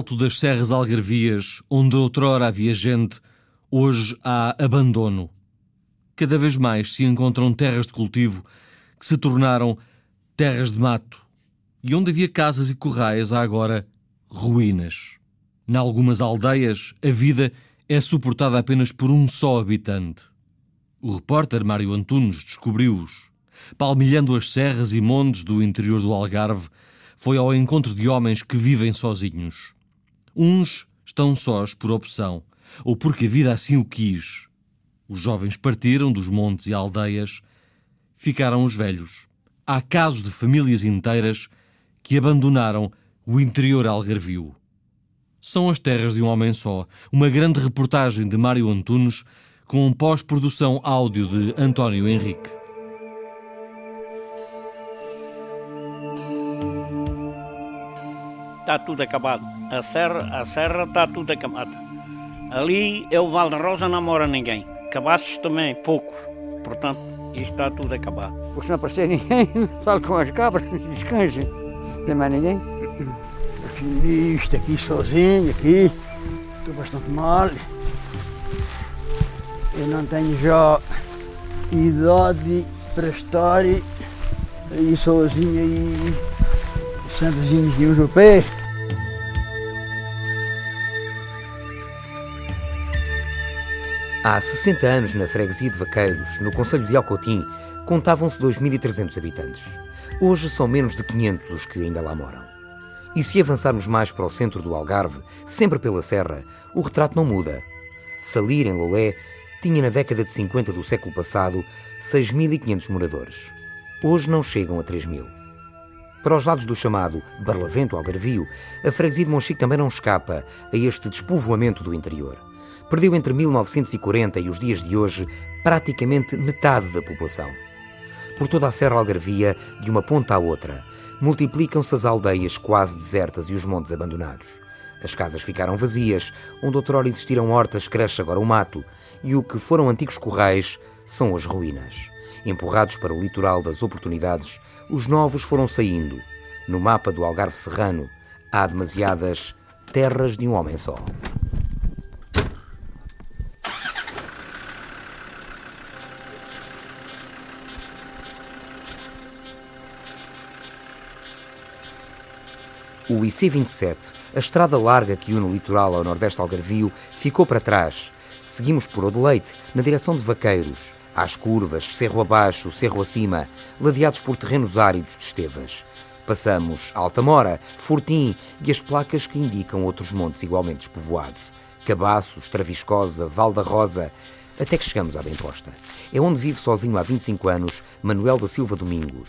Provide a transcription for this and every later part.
Alto das serras algarvias, onde outrora havia gente, hoje há abandono. Cada vez mais se encontram terras de cultivo que se tornaram terras de mato. E onde havia casas e corrais, há agora ruínas. Em algumas aldeias, a vida é suportada apenas por um só habitante. O repórter Mário Antunes descobriu-os. Palmilhando as serras e montes do interior do Algarve, foi ao encontro de homens que vivem sozinhos. Uns estão sós por opção, ou porque a vida assim o quis. Os jovens partiram dos montes e aldeias, ficaram os velhos. Há casos de famílias inteiras que abandonaram o interior algarvio. São as terras de um homem só, uma grande reportagem de Mário Antunes com pós-produção áudio de António Henrique. Está tudo acabado. A serra, a serra está tudo acabada. Ali é o Val da Rosa, não mora ninguém. Cabassos também, poucos. Portanto, isto está tudo acabado. Por se não aparecer ninguém, falo com as cabras, descanse. Não tem mais ninguém. Isto aqui sozinho, aqui. Estou bastante mal. Eu não tenho já idade para estar aí sozinho aí, sentazinho de no pé. Há 60 anos, na freguesia de Vaqueiros, no Conselho de Alcotim, contavam-se 2.300 habitantes. Hoje são menos de 500 os que ainda lá moram. E se avançarmos mais para o centro do Algarve, sempre pela serra, o retrato não muda. Salir, em Lolé, tinha na década de 50 do século passado 6.500 moradores. Hoje não chegam a 3.000. Para os lados do chamado Barlavento Algarvio, a freguesia de Monchique também não escapa a este despovoamento do interior perdeu entre 1940 e os dias de hoje praticamente metade da população. Por toda a Serra Algarvia, de uma ponta à outra, multiplicam-se as aldeias quase desertas e os montes abandonados. As casas ficaram vazias, onde outrora existiram hortas, cresce agora o mato, e o que foram antigos corrais são as ruínas. Empurrados para o litoral das oportunidades, os novos foram saindo. No mapa do Algarve Serrano, há demasiadas terras de um homem só. O IC27, a estrada larga que une o litoral ao nordeste algarvio, ficou para trás. Seguimos por Odeleite, na direção de Vaqueiros, às curvas, cerro abaixo, cerro acima, ladeados por terrenos áridos de estevas. Passamos Altamora, Fortim e as placas que indicam outros montes igualmente despovoados. Cabaços, Traviscosa, Val da Rosa, até que chegamos à Bemposta. É onde vive sozinho há 25 anos Manuel da Silva Domingos.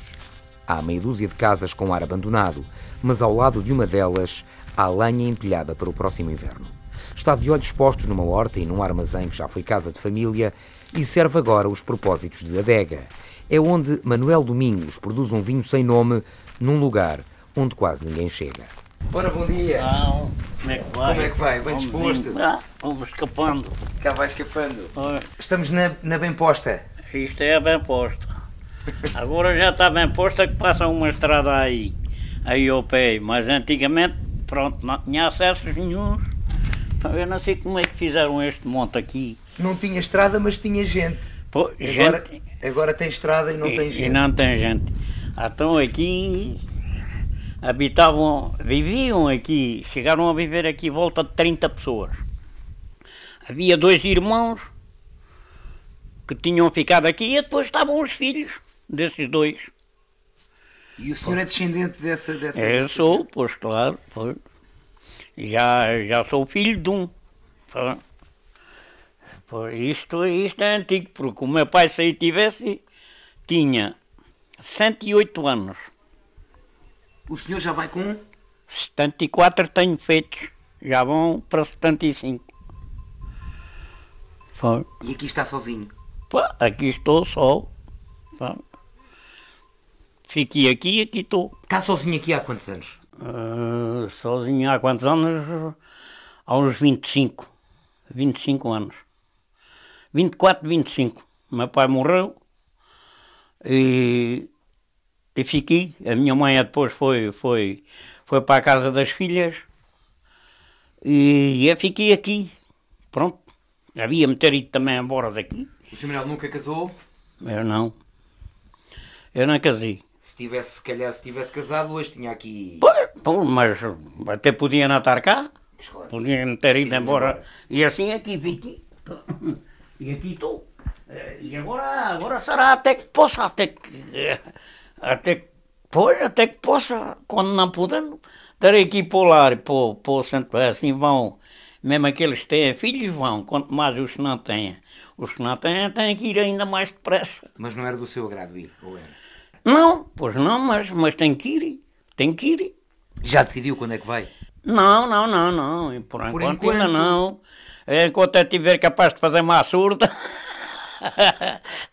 Há meia dúzia de casas com ar abandonado, mas ao lado de uma delas há lenha empilhada para o próximo inverno. Está de olhos postos numa horta e num armazém que já foi casa de família e serve agora os propósitos de adega. É onde Manuel Domingos produz um vinho sem nome num lugar onde quase ninguém chega. Ora, bom dia. Não, como é que vai? Como é que vai? Bem Vamos disposto? indo. Ah, vamos escapando. Cá vai escapando. Oi, Estamos na, na bem posta. Isto é bem posto. Agora já está bem posto é que passa uma estrada aí, aí ao pé. Mas antigamente, pronto, não tinha acessos nenhum. Eu não sei como é que fizeram este monte aqui. Não tinha estrada, mas tinha gente. Pô, Agora, gente, agora tem estrada e não e, tem e gente. não tem gente. Então aqui habitavam, viviam aqui, chegaram a viver aqui volta de 30 pessoas. Havia dois irmãos que tinham ficado aqui e depois estavam os filhos desses dois. E o senhor é descendente dessa. dessa Eu sou, pois claro, pois. Já, já sou filho de um. Pois isto, isto é antigo, porque o meu pai, se aí tivesse, tinha 108 anos. O senhor já vai com. 74 tenho feitos, já vão para 75. Pá. E aqui está sozinho. Pá, aqui estou só. Pá. Fiquei aqui e aqui estou. Está sozinho aqui há quantos anos? Ah, sozinho há quantos anos? Há uns 25. 25 anos. 24, 25. Meu pai morreu e, e fiquei. A minha mãe depois foi, foi, foi para a casa das filhas E eu fiquei aqui. Pronto. Havia-me ter ido também embora daqui. O Sr. Nunca casou? Eu não. Eu não casei. Se tivesse, se calhar, se tivesse casado, hoje tinha aqui. Pô, mas até podia não estar cá. Claro. Podia não ter ido embora. embora. E assim aqui fiquei. E aqui estou. Eh, E agora, agora será até que possa, até que. eh, Até que. Pois, até que possa, quando não podendo, terei que ir para o lar, para, para o centro. Assim vão. Mesmo aqueles que têm filhos vão, quanto mais os que não têm. Os que não têm têm que ir ainda mais depressa. Mas não era do seu agrado ir, ou era? Não, pois não, mas, mas tem que ir. Tem que ir. Já decidiu quando é que vai? Não, não, não, não. E Por, enquanto, ainda enquanto. não. Enquanto eu estiver capaz de fazer uma surda.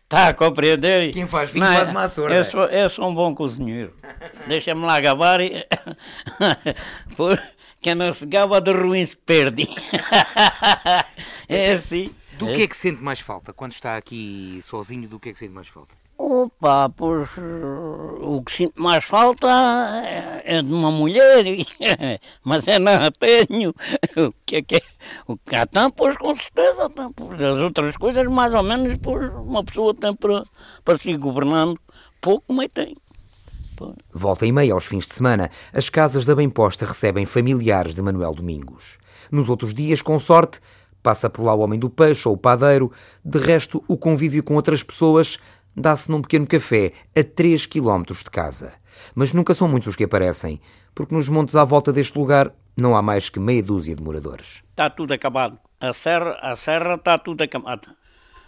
Está a compreender? Quem faz vinho Não, faz má surda. Eu sou, eu sou um bom cozinheiro. Deixa-me lá gabar e. Por- Quem não se gaba de ruim se perde. É assim. Do que é que sente mais falta? Quando está aqui sozinho, do que é que sente mais falta? Opa, pois o que sinto mais falta é- é de uma mulher, mas eu não tenho. O que é que é? Há pois com certeza tem. Pois, as outras coisas, mais ou menos, pois uma pessoa tem para, para se governando, pouco, mas tem. Volta e meia aos fins de semana, as casas da Bem Posta recebem familiares de Manuel Domingos. Nos outros dias, com sorte, passa por lá o homem do peixe ou o padeiro. De resto, o convívio com outras pessoas dá-se num pequeno café a 3 quilómetros de casa. Mas nunca são muitos os que aparecem, porque nos montes à volta deste lugar não há mais que meia dúzia de moradores. Está tudo acabado. A serra, a serra está tudo acabado.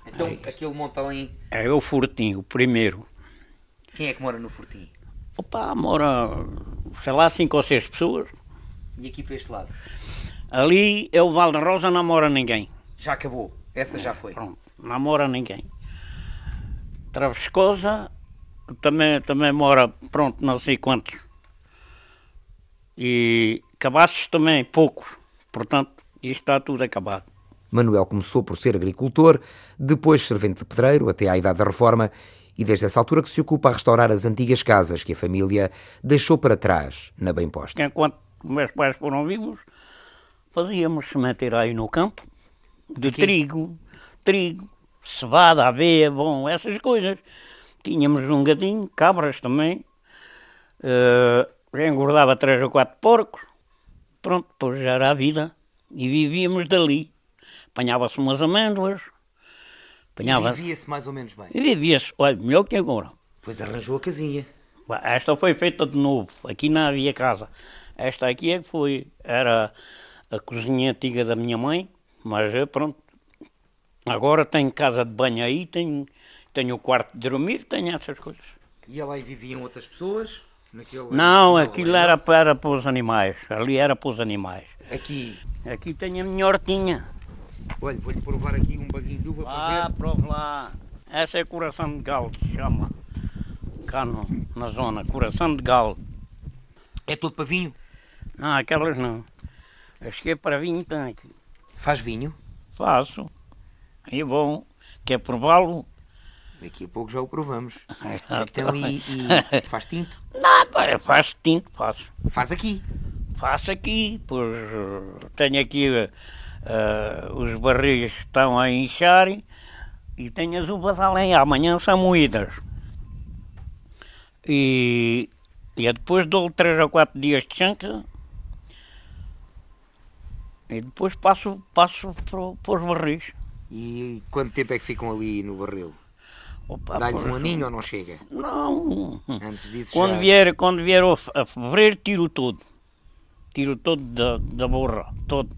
Então, aquele monte ali, É o Fortinho, o primeiro. quem é que mora no Fortim? Opa, mora, sei lá, cinco ou seis pessoas. E aqui para este lado? Ali é o Val da Rosa, não mora ninguém. Já acabou. Essa já foi. Pronto, não mora ninguém. Travescosa também, também mora, pronto, não sei quantos. E Cabaços também, poucos. Portanto, isto está tudo acabado. Manuel começou por ser agricultor, depois servente de pedreiro até à idade da reforma e desde essa altura que se ocupa a restaurar as antigas casas que a família deixou para trás na Bem Posta. Enquanto meus pais foram vivos, fazíamos sementeira aí no campo, de Aqui? trigo, trigo, cevada, aveia, bom, essas coisas. Tínhamos um gadinho, cabras também, já engordava três ou quatro porcos, pronto, depois já era a vida, e vivíamos dali. Apanhava-se umas amêndoas, apanhava vivia-se mais ou menos bem. e vivia-se, olha, melhor que agora. Pois arranjou a casinha. Esta foi feita de novo. Aqui não havia casa. Esta aqui é que foi. Era a cozinha antiga da minha mãe, mas eh, pronto. Agora tenho casa de banho aí, tenho, tenho o quarto de dormir, tenho essas coisas. E lá viviam outras pessoas? Naquele, Não, naquele aquilo aldeia? era para, os animais. Ali era para os animais. Aqui. Aqui tenho a minha hortinha. Olha, vou-lhe provar aqui um baguinho de uva Ah, para ver. prove lá. Essa é coração de galo, que se chama. Cá no, na zona, coração de galo. É todo para vinho? Não, aquelas não. As que é para vinho tem aqui. Faz vinho? Faço. E bom, quer prová-lo? Daqui a pouco já o provamos. Então, e, e faz tinto? Não, faço tinto, faço. Faz aqui. Faço aqui, pois tenho aqui eh, os barris que estão a inchar e tenho as uvas além. Amanhã são moídas. E, e depois dou três ou quatro dias de chanca e depois passo, passo para, para os barris. E quanto tempo é que ficam ali no barril? Dá-lhes um aninho ou não chega? Não. Antes disso Quando já... vier, quando vier a fevereiro, tiro tudo. Tiro todo da, da borra, todo.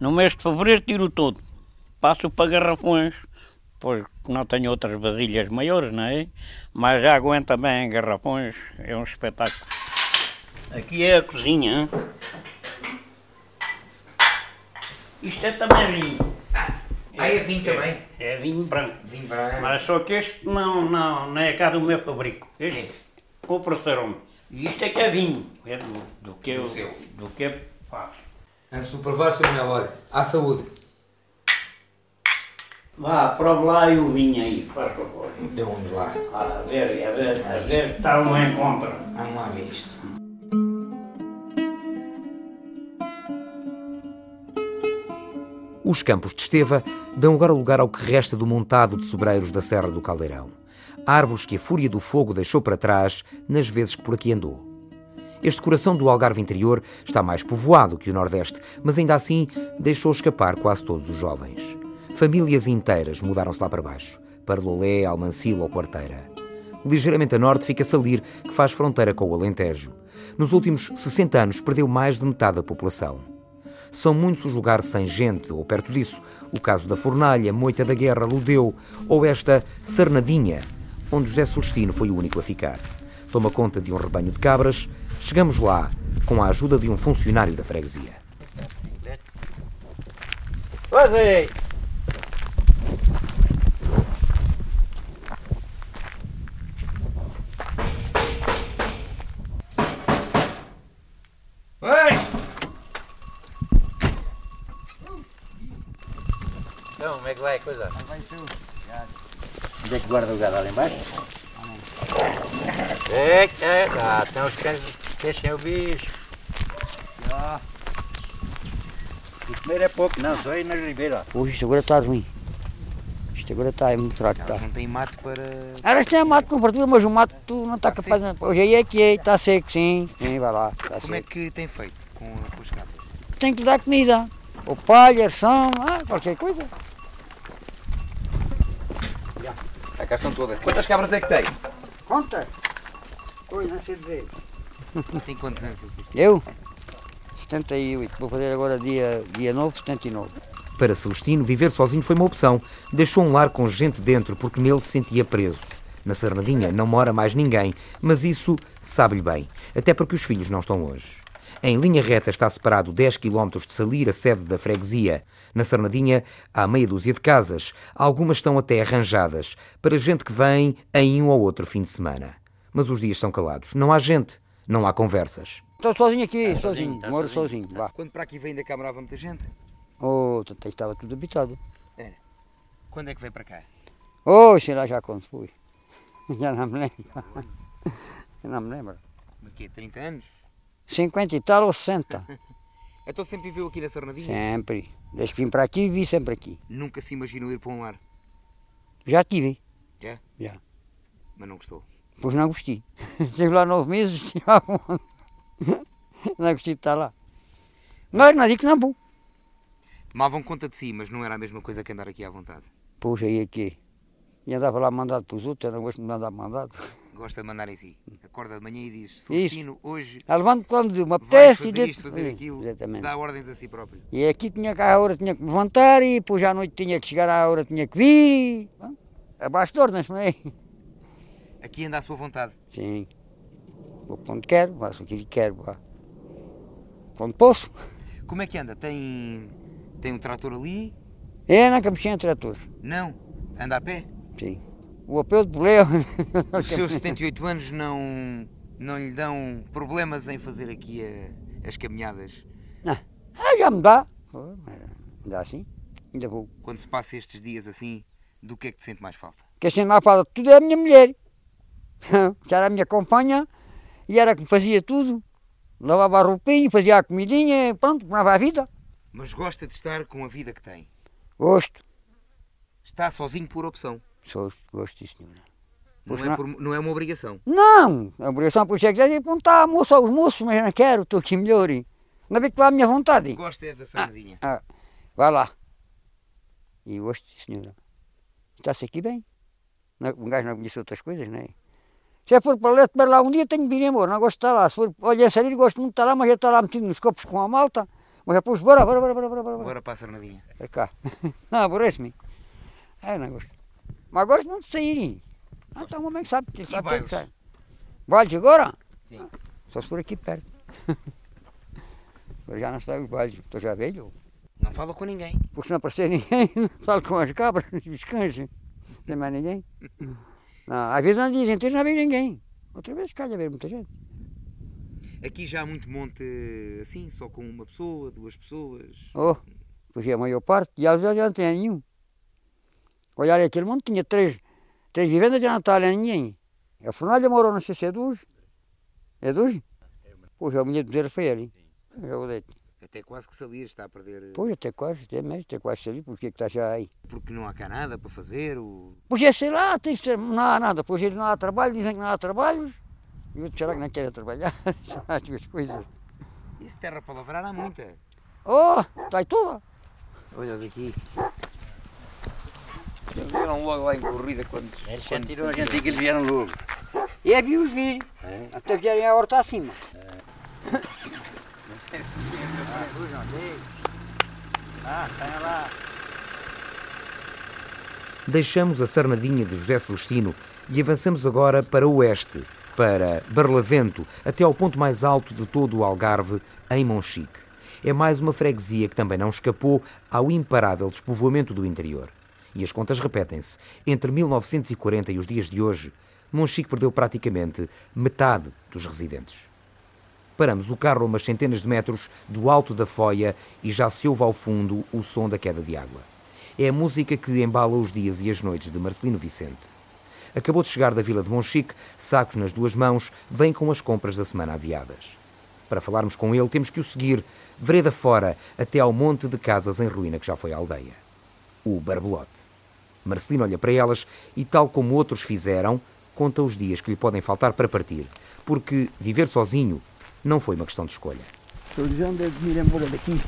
No mês de fevereiro, tiro tudo. Passo para garrafões, pois não tenho outras vasilhas maiores, não é? Mas já aguenta bem em garrafões, é um espetáculo. Aqui é a cozinha. Isto é também vinho. Ah, é vinho também? É vinho branco. Vinho branco. Mas só que este não, não, não é cá do meu fabrico. Este ofereceram-me. E isto é que é vinho. É do, do que eu, Do seu. do que eu faço. Antes de provar, Sr. Manuel, olha, à saúde. Vá, prove lá e o vinho aí, faz favor. Então vamos lá. A ver, a ver, a ver que está um encontro. Vamos lá ver isto. Os campos de Esteva dão agora lugar ao que resta do montado de sobreiros da Serra do Caldeirão. Árvores que a fúria do fogo deixou para trás nas vezes que por aqui andou. Este coração do Algarve interior está mais povoado que o Nordeste, mas ainda assim deixou escapar quase todos os jovens. Famílias inteiras mudaram-se lá para baixo, para Lolé, Almancil ou Quarteira. Ligeiramente a norte fica Salir, que faz fronteira com o Alentejo. Nos últimos 60 anos perdeu mais de metade da população. São muitos os lugares sem gente, ou perto disso, o caso da Fornalha, Moita da Guerra, Ludeu, ou esta Sarnadinha, onde José Celestino foi o único a ficar. Toma conta de um rebanho de cabras, chegamos lá com a ajuda de um funcionário da freguesia. Fazer! Então, como é que vai a coisa? Onde é que guarda o gado lá embaixo? É, é, ah, então os cães fechem o bicho. O primeiro é pouco, não, só aí nas ribeiras. Hoje isto agora está ruim. Isto agora está é muito fraco. Tá. não têm mato para. Era tem mato com fartura, mas o mato tu não está Tá capaz de. Hoje aí é que é, está seco, sim. Sim, vai lá. Está Como é seco. que tem feito com, com os cabras? Tem que dar comida. Ou palha, ração, ah, qualquer coisa. A cá estão todas. Quantas cabras é que tem? Conta. Oi, não sei dizer. Tem quantos anos Eu? 78. Vou fazer agora dia, dia 9, 79. Para Celestino, viver sozinho foi uma opção. Deixou um lar com gente dentro porque nele se sentia preso. Na Sarnadinha não mora mais ninguém, mas isso sabe-lhe bem, até porque os filhos não estão hoje. Em linha reta está separado 10 km de Salir, a sede da freguesia. Na Sarnadinha há meia dúzia de casas. Algumas estão até arranjadas, para gente que vem em um ou outro fim de semana. Mas os dias são calados. Não há gente, não há conversas. Estou sozinho aqui, sozinho. sozinho, tá Moro sozinho, sozinho. Quando para aqui vem ainda cá morava muita gente? Oh, até estava tudo habitado. Quando é que veio para cá? Oh, sei lá já quando fui. Já não me lembro. Já não me lembro. O quê? 30 anos? 50 e tal ou 60. Então sempre viveu aqui na Sarnadinha? Sempre. Desde que vim para aqui, vi sempre aqui. Nunca se imaginou ir para um lar, Já tive. Já? Já. mas não gostou. Pois não gostei. Estive lá nove meses, tive Não gostei de estar lá. Mas não digo que não vou. Tomavam conta de si, mas não era a mesma coisa que andar aqui à vontade. Poxa, aí aqui. E andava lá mandado para os outros, eu não gosto de mandar mandado. Gosta de mandar em si. Acorda de manhã e diz, Celestino, hoje Eu levanto quando me apetece. fazer e isto, fazer aquilo, Exatamente. dá ordens a si próprio. E aqui tinha que à hora tinha que me levantar e depois à noite tinha que chegar à hora tinha que vir. E, abaixo de ordens, não é? Aqui anda à sua vontade. Sim. Vou para onde quero, faço aquilo que quero. Vá. Para onde posso. Como é que anda? Tem, tem um trator ali? É na cabecinha trator. Não. Anda a pé? Sim. O apelo de poleu. Os seus 78 anos não, não lhe dão problemas em fazer aqui a- as caminhadas? Ah, já me dá. Dá assim. Ainda vou. Quando se passa estes dias assim, do que é que te sente mais falta? Que assim mais fala tudo é a minha mulher. Que era a minha companhia e era que me fazia tudo. Lavava a roupinha, fazia a comidinha, pronto, tomava a vida. Mas gosta de estar com a vida que tem. Gosto. Está sozinho por opção. Sou, gosto disso, senhora. Não Pois é, não. por- não é uma obrigação. Não, a obrigação por é que dizer, apontar a moça aos moços, mas não quero, estou aqui melhor. Não vê que lá a minha vontade. Gosta é da sardinha. Ah, vai lá. E gosto, senhora. Está-se aqui bem. Não- Um gajo não conhece outras coisas, não é? Se eu for para lá, um dia, tenho que vir embora, não gosto de estar lá. Se for, olha, a sair, gosto muito de estar lá, mas já está lá metido nos copos com a malta. Mas depois, bora, bora, bora, bora, bora, bora. Bora para a sarnadinha. Para cá. Não, aborrece-me. Ah, não gosto. Mas gosto muito de sair. hein. Ah, então o homem sabe, ele E sabe bailes? que sai. Bailes agora? Sim. Ah, Só se for aqui perto. Já não se vai os bailes, estou já velho. Não fala com ninguém. Porque se não aparecer ninguém, falo com as cabras, os cães. Não tem mais ninguém. Não, às vezes não dizem, então não vejo ninguém. Outra vez calha ver muita gente. Aqui já há muito monte assim, só com uma pessoa, duas pessoas. Oh, pois é a maior parte, e às vezes já não tem nenhum. Olha, aquele mundo tinha três, três vivendas, está ali ninguém. A fornalha morou, não sei se é duas. É duas? Pois a mulher de dizer foi ele. É. Até quase que salias, está a perder. eh, Pois, até quase, até mesmo, até quase saí, porque é que está já aí? Porque não há cá nada para fazer. O... Pois é, sei lá, tem, não há nada, pois eles não há trabalho, dizem que não há trabalho. E eu, será que não querem trabalhar? São as duas coisas. Isso terra para lavrar há muita. Oh, está aí toda. Olha-os aqui. Eles vieram logo lá em corrida quando. Eles quando sentiram a gente que eles vieram logo. E é vi os vir, É. até vierem a horta acima. Ah, está lá. Deixamos a Sarnadinha de José Celestino e avançamos agora para o oeste, para Barlavento, até ao ponto mais alto de todo o Algarve, em Monchique. É mais uma freguesia que também não escapou ao imparável despovoamento do interior. E as contas repetem-se. Entre 1940 e os dias de hoje, Monchique perdeu praticamente metade dos residentes. Paramos o carro a umas centenas de metros do alto da foia e já se ouve ao fundo o som da queda de água. É a música que embala os dias e as noites de Marcelino Vicente. Acabou de chegar da vila de Monchique, sacos nas duas mãos, vem com as compras da semana aviadas. Para falarmos com ele, temos que o seguir, vereda fora, até ao monte de casas em ruína que já foi a aldeia. O Barbelote. Marcelino olha para elas e, tal como outros fizeram, conta os dias que lhe podem faltar para partir, porque viver sozinho não foi uma questão de escolha. Estou dizendo de me ir embora daqui.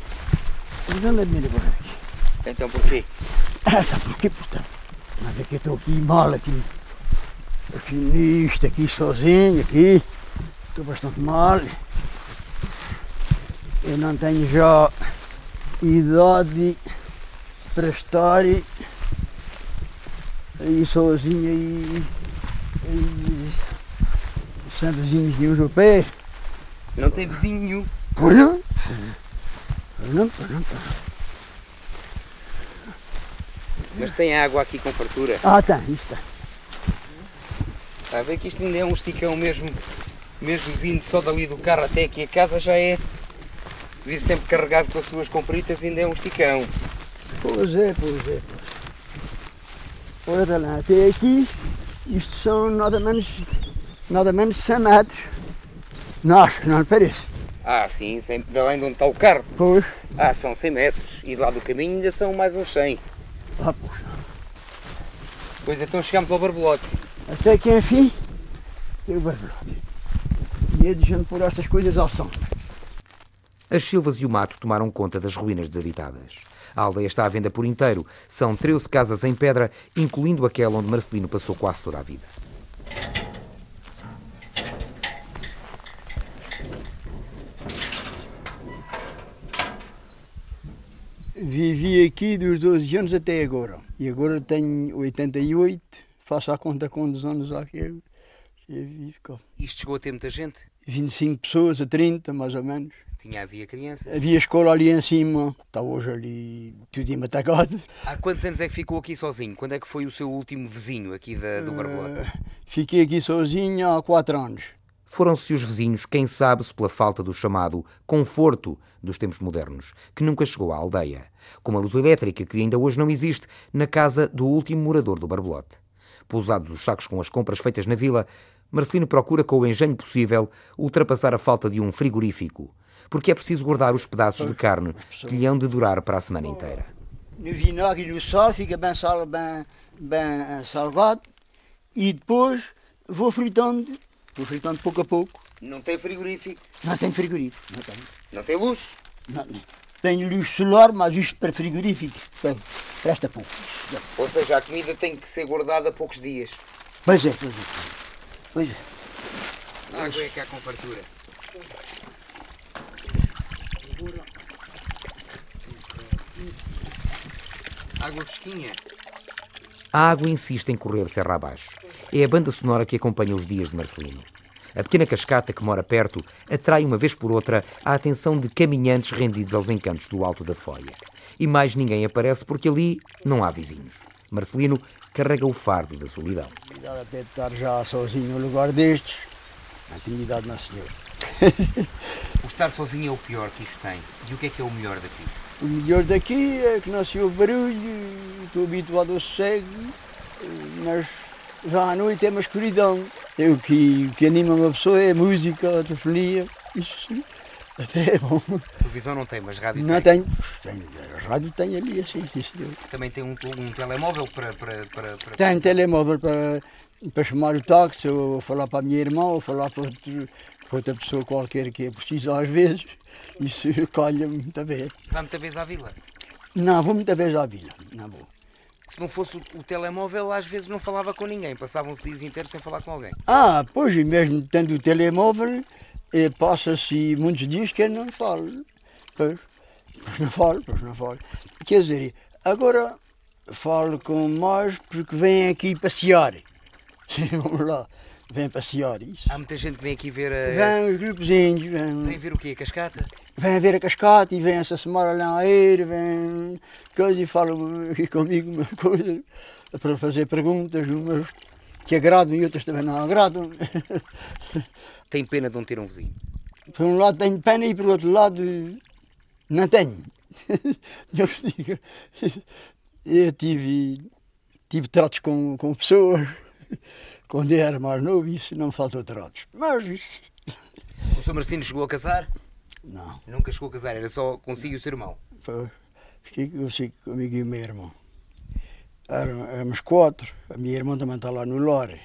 Estou dizendo de me ir embora daqui. Então porquê? Ah, sabe por quê, portanto? Mas aqui estou aqui mal, aqui. Aqui nisto, aqui sozinho, aqui. Estou bastante mal. Eu não tenho já idade para estar aí sozinho aí. aí Santozinhos de europeu. Não tem vizinho nenhum. Pois não? Pois não, pois não, pois não. Mas tem água aqui com fartura. Ah, tá, isto está. Está a ver que isto ainda é um esticão mesmo, mesmo vindo só dali do carro até aqui a casa já é. Vir sempre carregado com as suas compritas ainda é um esticão. Pois é, pois é. Olha lá, até aqui, isto são nada menos, nada menos 100 metros. Não, acho, não parece. Ah, sim, sempre de além de onde está o carro. Pois, Ah, são 100 metros. E de lá do caminho ainda são mais uns 100. ah, pois. Pois então chegamos ao barbelote. Até que enfim, tem o barbelote. E é de gente por estas coisas ao som. As silvas e o mato tomaram conta das ruínas desabitadas. A aldeia está à venda por inteiro. São 13 casas em pedra, incluindo aquela onde Marcelino passou quase toda a vida. Vivi aqui dos 12 anos até agora. E agora tenho 88, faço a conta quantos anos há que eu, que eu vivo. Isto chegou a ter muita gente? 25 pessoas a 30, mais ou menos. Tinha, havia crianças. Havia escola ali em cima, está hoje ali tudo matacado. Há quantos anos é que ficou aqui sozinho? Quando é que foi o seu último vizinho aqui da, do barbelote? Eh, fiquei aqui sozinho há 4 anos. Foram-se os vizinhos, quem sabe se pela falta do chamado conforto dos tempos modernos, que nunca chegou à aldeia. Como a luz elétrica, que ainda hoje não existe, na casa do último morador do Barbelote. Pousados os sacos com as compras feitas na vila, Marcelino procura, com o engenho possível, ultrapassar a falta de um frigorífico, porque é preciso guardar os pedaços de carne que lhe hão de durar para a semana inteira. No vinagre e no sal fica bem, sal, bem, bem salgado e depois vou fritando, vou fritando pouco a pouco. Não tem frigorífico, Não tem frigorífico, não tem. não tem luz. Não, não. Tenho luz solar, mas isto para frigorífico tem, presta pouco. Ou seja, a comida tem que ser guardada poucos dias. Pois é, pois é. Pois é. A água é cá com fartura. Água fresquinha. A água insiste em correr serra abaixo. É a banda sonora que acompanha os dias de Marcelino. A pequena cascata que mora perto atrai uma vez por outra a atenção de caminhantes rendidos aos encantos do alto da foia. E mais ninguém aparece porque ali não há vizinhos. Marcelino carrega o fardo da solidão. Idade até de estar já sozinho no lugar destes. Não tenho idade na senhora. O estar sozinho é o pior que isto tem. E o que é que é o melhor daqui? O melhor daqui é que se ouve barulho, estou habituado ao sossego, mas já à noite é uma escuridão. É o que, o que anima uma pessoa é a música, a telefonia, isso sim. Até é bom. Televisão não tem, mas rádio Não tem. tenho. tenho a rádio tem ali assim, deu. Também tem um, um telemóvel para, para, para, para... Tenho telemóvel para, para chamar o táxi, ou falar para a minha irmã, ou falar para, outro, para outra pessoa qualquer que é preciso às vezes. Isso calha-me muita vez. Vai muita vez à vila. Não, vou muita vez à vila. Não vou. Se não fosse o, telemóvel, às vezes não falava com ninguém. Passavam-se dias inteiros sem falar com alguém. Ah, pois, e mesmo tendo o telemóvel, passa-se muitos dias que eu não falo. Pois, pois não falo, pois não falo. Quer dizer, agora falo com mais porque vêm aqui passear. Vamos lá, vêm passear isso. Há muita gente que vem aqui ver a... Vêm os grupos índios, Vem vêm, ver o quê? A cascata? vêm ver a cascata e vêm essa semana lá a ir, vêm coisa e falam aqui comigo uma coisa para fazer perguntas, umas que agradam e outras também não agradam. Tem pena de não ter um vizinho. Por um lado tenho pena e por outro lado não tenho. Eu digo, eu tive, tive tratos com, com pessoas quando eu era mais novo, isso não me faltou tratos. Mas isso, O Sr. Marcino chegou a casar? não. Nunca chegou a casar, era só consigo e o seu irmão. Foi, fiquei, fiquei comigo e o meu irmão. Éramos quatro, a minha irmã também está lá no Lore.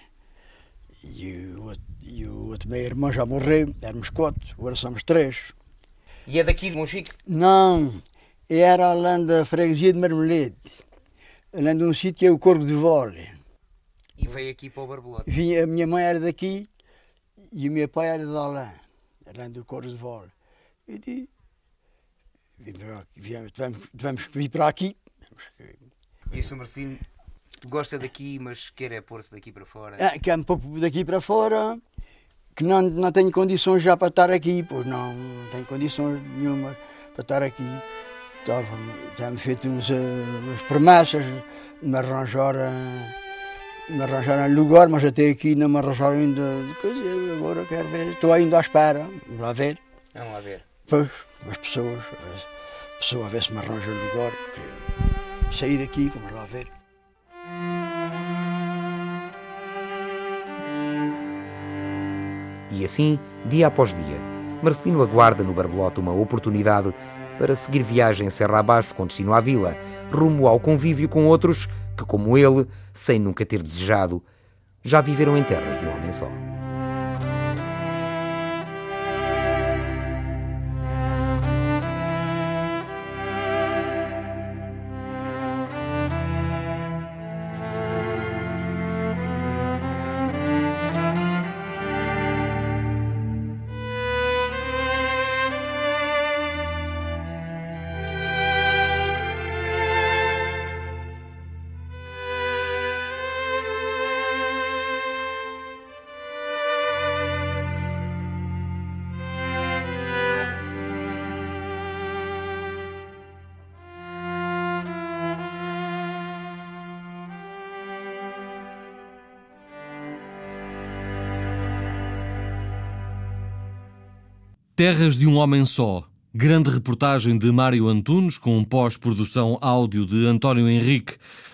E o, outro- e o outro meu irmão já morreu, éramos quatro, agora somos três. E é daqui de Monchique? Não, era além da freguesia de Marmelete, além de um sítio que é o Corvo de Vole. E veio aqui para o Barbelote. Vinha, a minha mãe era daqui e o meu pai era de além, além do Corvo de Vole. E di- vim para aqui, viemos, tivemos, tivemos que vir para aqui. E o Sr. Marcino gosta daqui, mas quer é pôr-se daqui para fora. É, que um pouco daqui para fora, que não, não tenho condições já para estar aqui, pois não, não tenho condições nenhuma para estar aqui. Estava, tinha feito uns, eh, umas promessas de me arranjar, de me arranjar um lugar, mas até aqui não me arranjaram ainda coisa. Agora quero ver, estou ainda à espera, vamos lá ver. Vamos lá ver. Pois, as pessoas, a pessoa a ver se me arranja um lugar. Sair daqui, vamos lá ver. E assim, dia após dia, Marcelino aguarda no Barbelote uma oportunidade para seguir viagem serra abaixo com destino à vila, rumo ao convívio com outros que, como ele, sem nunca ter desejado, já viveram em terras de um homem só. Terras de um Homem Só. Grande reportagem de Mário Antunes, com pós-produção áudio de António Henrique.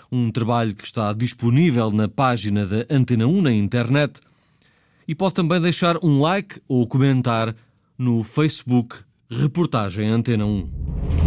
Um trabalho que está disponível na página da Antena 1 na internet. E pode também deixar um like ou comentar no Facebook Reportagem Antena 1.